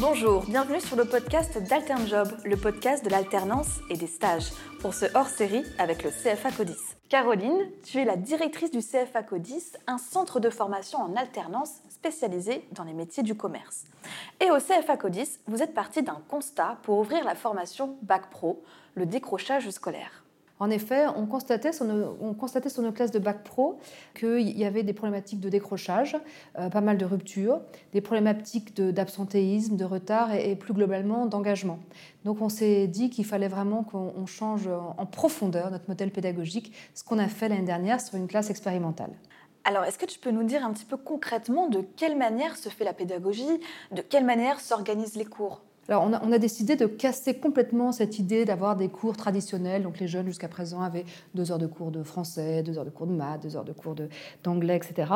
Bonjour, bienvenue sur le podcast d'AlternJob, le podcast de l'alternance et des stages, pour ce hors-série avec le CFA Codis. Caroline, tu es la directrice du CFA Codis, un centre de formation en alternance spécialisé dans les métiers du commerce. Et au CFA Codis, vous êtes parti d'un constat pour ouvrir la formation Bac Pro, le décrochage scolaire. En effet, on constatait sur nos, classes de bac pro qu'il y avait des problématiques de décrochage, euh, pas mal de ruptures, des problématiques d'absentéisme, de, retard et, plus globalement d'engagement. Donc on s'est dit qu'il fallait vraiment qu'on change en profondeur notre modèle pédagogique, ce qu'on a fait l'année dernière sur une classe expérimentale. Alors, est-ce que tu peux nous dire un petit peu concrètement de quelle manière se fait la pédagogie, de quelle manière s'organisent les cours? Alors, on a, décidé de casser complètement cette idée d'avoir des cours traditionnels. Donc, les jeunes, jusqu'à présent, avaient deux heures de cours de français, deux heures de cours de maths, deux heures de cours d'anglais, etc.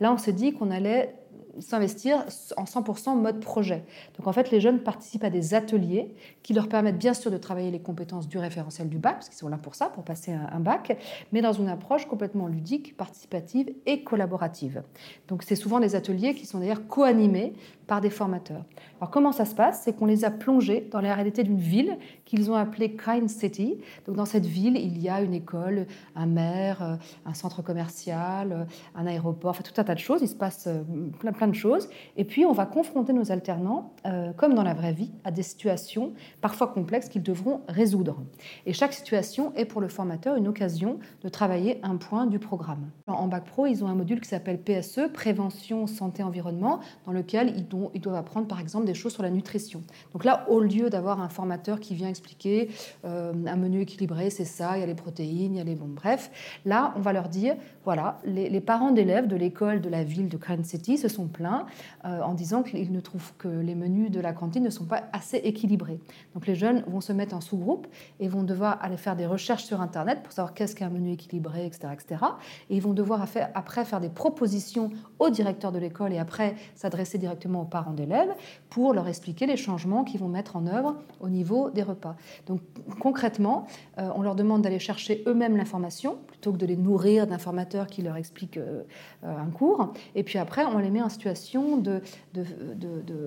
Là, on s'est dit qu'on allait s'investir en 100% mode projet. Donc en fait, les jeunes participent à des ateliers qui leur permettent bien sûr de travailler les compétences du référentiel du bac, parce qu'ils sont là pour ça, pour passer un, bac, mais dans une approche complètement ludique, participative et collaborative. Donc c'est souvent des ateliers qui sont d'ailleurs co-animés par des formateurs. Alors comment ça se passe? C'est qu'on les a plongés dans la réalité d'une ville qu'ils ont appelée Kind City. Donc dans cette ville, il y a une école, un maire, un centre commercial, un aéroport, enfin tout un tas de choses. Il se passe euh, plein, plein de choses. Et puis on va confronter nos alternants, euh, comme dans la vraie vie, à des situations parfois complexes qu'ils devront résoudre. Et chaque situation est pour le formateur une occasion de travailler un point du programme. En Bac Pro, ils ont un module qui s'appelle PSE, Prévention, Santé, Environnement, dans lequel ils doivent apprendre par exemple des choses sur la nutrition. Donc là, au lieu d'avoir un formateur qui vient expliquer euh, un menu équilibré, c'est ça, il y a les protéines, il y a les bons, bref, là, on va leur dire, voilà, les, parents d'élèves de l'école de la ville de Crane City se sont plaints euh, en disant qu'ils ne trouvent que les menus de la cantine ne sont pas assez équilibrés. Donc les jeunes vont se mettre en sous-groupe et vont devoir aller faire des recherches sur Internet pour savoir qu'est-ce qu'un menu équilibré, etc., etc. Et ils vont devoir après faire des propositions au directeur de l'école et après s'adresser directement parents d'élèves pour leur expliquer les changements qu'ils vont mettre en œuvre au niveau des repas. Donc concrètement, euh, on leur demande d'aller chercher eux-mêmes l'information plutôt que de les nourrir d'informateurs qui leur expliquent euh, euh, un cours. Et puis après, on les met en de,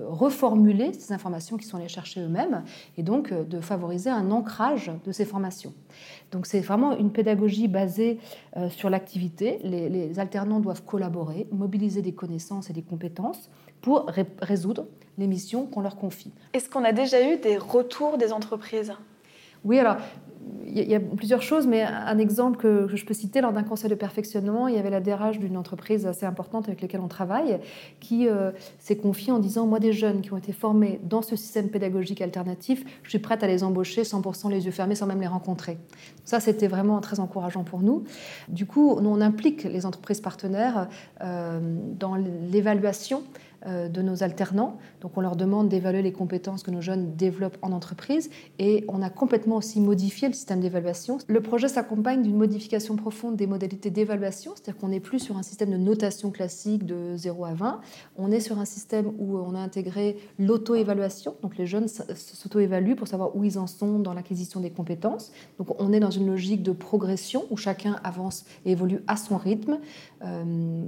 reformuler ces informations qu'ils sont allés chercher eux-mêmes et donc de favoriser un ancrage de ces formations. Donc c'est vraiment une pédagogie basée sur l'activité. Les alternants doivent collaborer, mobiliser des connaissances et des compétences pour résoudre les missions qu'on leur confie. Est-ce qu'on a déjà eu des retours des entreprises? Oui, alors il y a plusieurs choses, mais un exemple que je peux citer, lors d'un conseil de perfectionnement, il y avait la DRH d'une entreprise assez importante avec laquelle on travaille, qui euh, s'est confiée en disant, moi des jeunes qui ont été formés dans ce système pédagogique alternatif, je suis prête à les embaucher 100% les yeux fermés sans même les rencontrer. Ça, c'était vraiment très encourageant pour nous. Du coup, nous, on implique les entreprises partenaires euh, dans l'évaluation de nos alternants. Donc on leur demande d'évaluer les compétences que nos jeunes développent en entreprise et on a complètement aussi modifié le système d'évaluation. Le projet s'accompagne d'une modification profonde des modalités d'évaluation, c'est-à-dire qu'on n'est plus sur un système de notation classique de 0 à 20, on est sur un système où on a intégré l'auto-évaluation, donc les jeunes s'auto-évaluent pour savoir où ils en sont dans l'acquisition des compétences. Donc on est dans une logique de progression où chacun avance et évolue à son rythme, euh,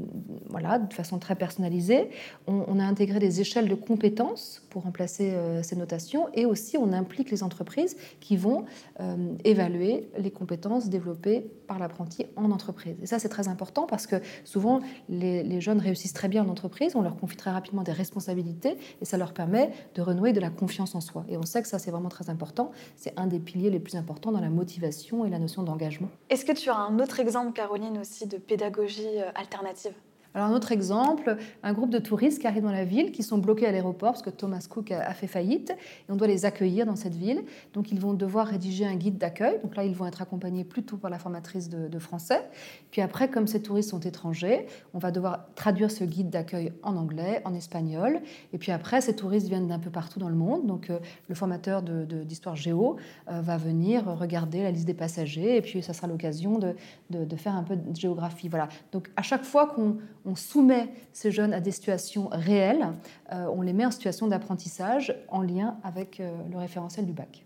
voilà, de façon très personnalisée. On, on, a intégré des échelles de compétences pour remplacer euh, ces notations et aussi on implique les entreprises qui vont euh, évaluer les compétences développées par l'apprenti en entreprise. Et ça, c'est très important parce que souvent, les, jeunes réussissent très bien en entreprise, on leur confie très rapidement des responsabilités et ça leur permet de renouer de la confiance en soi. Et on sait que ça, c'est vraiment très important. C'est un des piliers les plus importants dans la motivation et la notion d'engagement. Est-ce que tu as un autre exemple, Caroline, aussi de pédagogie euh, alternative? Alors un autre exemple, un groupe de touristes qui arrivent dans la ville, qui sont bloqués à l'aéroport parce que Thomas Cook a, fait faillite, et on doit les accueillir dans cette ville. Donc ils vont devoir rédiger un guide d'accueil. Donc là, ils vont être accompagnés plutôt par la formatrice de, français. Puis après, comme ces touristes sont étrangers, on va devoir traduire ce guide d'accueil en anglais, en espagnol. Et puis après, ces touristes viennent d'un peu partout dans le monde. Donc euh, le formateur d'histoire géo euh, va venir regarder la liste des passagers, et puis ça sera l'occasion de, de, faire un peu de géographie. Voilà. Donc à chaque fois qu'on on soumet ces jeunes à des situations réelles, euh, on les met en situation d'apprentissage en lien avec euh, le référentiel du bac.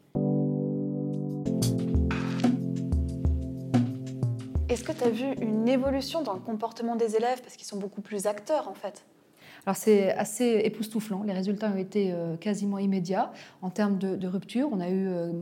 Est-ce que tu as vu une évolution dans le comportement des élèves? Parce qu'ils sont beaucoup plus acteurs en fait alors c'est assez époustouflant, les résultats ont été euh, quasiment immédiats. En termes de, rupture, on a eu euh,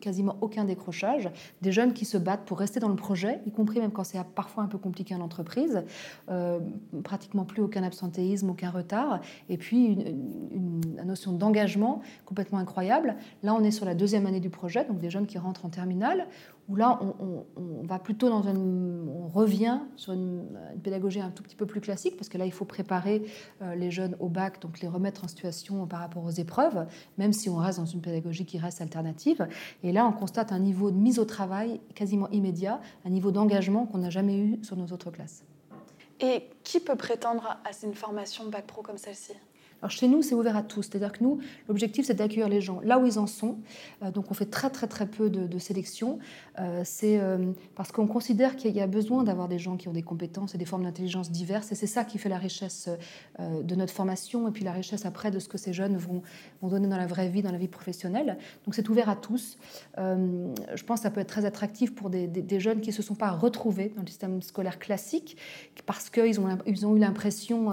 quasiment aucun décrochage. Des jeunes qui se battent pour rester dans le projet, y compris même quand c'est parfois un peu compliqué en entreprise. Euh, pratiquement plus aucun absentéisme, aucun retard. Et puis une, notion d'engagement complètement incroyable. Là, on est sur la deuxième année du projet, donc des jeunes qui rentrent en terminale, où là, on, va plutôt dans une, on revient sur une, pédagogie un tout petit peu plus classique, parce que là, il faut préparer les jeunes au bac, donc les remettre en situation par rapport aux épreuves, même si on reste dans une pédagogie qui reste alternative. Et là, on constate un niveau de mise au travail quasiment immédiat, un niveau d'engagement qu'on n'a jamais eu sur nos autres classes. Et qui peut prétendre à une formation bac pro comme celle-ci? Alors chez nous, c'est ouvert à tous. C'est-à-dire que nous, l'objectif, c'est d'accueillir les gens là où ils en sont. Euh, donc on fait très très très peu de, sélection. Euh, c'est euh, parce qu'on considère qu'il y a besoin d'avoir des gens qui ont des compétences et des formes d'intelligence diverses. Et c'est ça qui fait la richesse de notre formation et puis la richesse après de ce que ces jeunes vont, vont donner dans la vraie vie, dans la vie professionnelle. Donc c'est ouvert à tous. je pense que ça peut être très attractif pour des, jeunes qui ne se sont pas retrouvés dans le système scolaire classique parce qu'ils ont, ils ont eu l'impression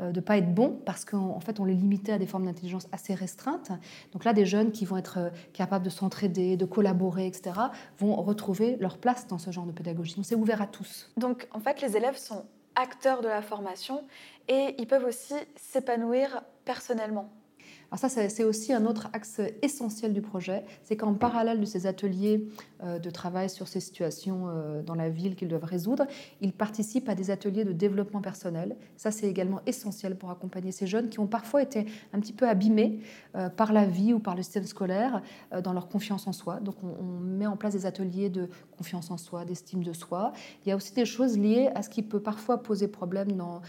de ne pas être bons, parce qu'en en fait, on les limitait à des formes d'intelligence assez restreintes. Donc là, des jeunes qui vont être euh, capables de s'entraider, de collaborer, etc., vont retrouver leur place dans ce genre de pédagogie. Donc c'est ouvert à tous. Donc en fait, les élèves sont acteurs de la formation et ils peuvent aussi s'épanouir personnellement. Alors ça, c'est aussi un autre axe essentiel du projet, c'est qu'en parallèle de ces ateliers euh, de travail sur ces situations euh, dans la ville qu'ils doivent résoudre, ils participent à des ateliers de développement personnel. Ça, c'est également essentiel pour accompagner ces jeunes qui ont parfois été un petit peu abîmés euh, par la vie ou par le système scolaire dans leur confiance en soi. Donc on, met en place des ateliers de confiance en soi, d'estime de soi. Il y a aussi des choses liées à ce qui peut parfois poser problème dans,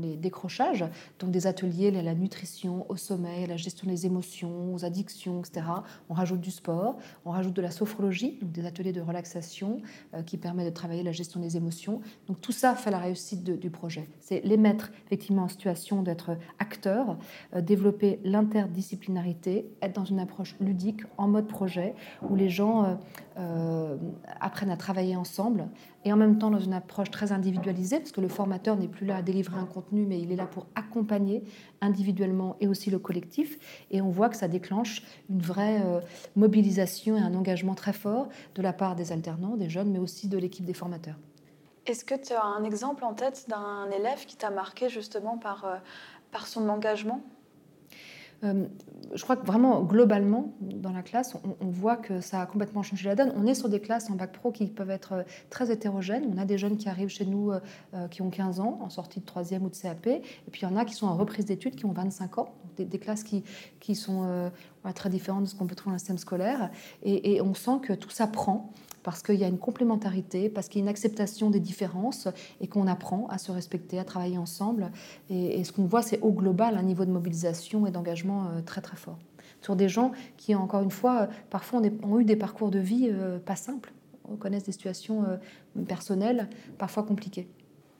les décrochages, donc des ateliers la nutrition, au à la gestion des émotions, aux addictions, etc. On rajoute du sport, on rajoute de la sophrologie, donc des ateliers de relaxation euh, qui permettent de travailler la gestion des émotions. Donc tout ça fait la réussite du projet. C'est les mettre effectivement en situation d'être acteurs, euh, développer l'interdisciplinarité, être dans une approche ludique, en mode projet, où les gens euh, apprennent à travailler ensemble et en même temps dans une approche très individualisée, parce que le formateur n'est plus là à délivrer un contenu, mais il est là pour accompagner individuellement et aussi le collectif. Et on voit que ça déclenche une vraie euh, mobilisation et un engagement très fort de la part des alternants, des jeunes, mais aussi de l'équipe des formateurs. Est-ce que tu as un exemple en tête d'un élève qui t'a marqué justement par, euh, par son engagement? Euh, je crois que vraiment, globalement, dans la classe, on, voit que ça a complètement changé la donne. On est sur des classes en bac pro qui peuvent être euh, très hétérogènes. On a des jeunes qui arrivent chez nous euh, qui ont 15 ans, en sortie de 3e ou de CAP. Et puis il y en a qui sont en reprise d'études, qui ont 25 ans. Des, classes qui, qui sont très différentes de ce qu'on peut trouver dans le système scolaire. Et, et on sent que tout ça prend parce qu'il y a une complémentarité, parce qu'il y a une acceptation des différences et qu'on apprend à se respecter, à travailler ensemble. Et, ce qu'on voit, c'est au global un niveau de mobilisation et d'engagement euh, très très fort. Sur des gens qui, encore une fois, euh, parfois ont eu des parcours de vie euh, pas simples, connaissent des situations personnelles parfois compliquées.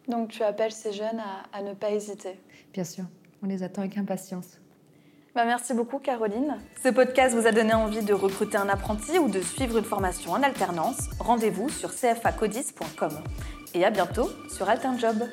Donc tu appelles ces jeunes à ne pas hésiter? Bien sûr, on les attend avec impatience. Bah, merci beaucoup Caroline. Ce podcast vous a donné envie de recruter un apprenti ou de suivre une formation en alternance Rendez-vous sur cfacodis.com. Et à bientôt sur AlternJob.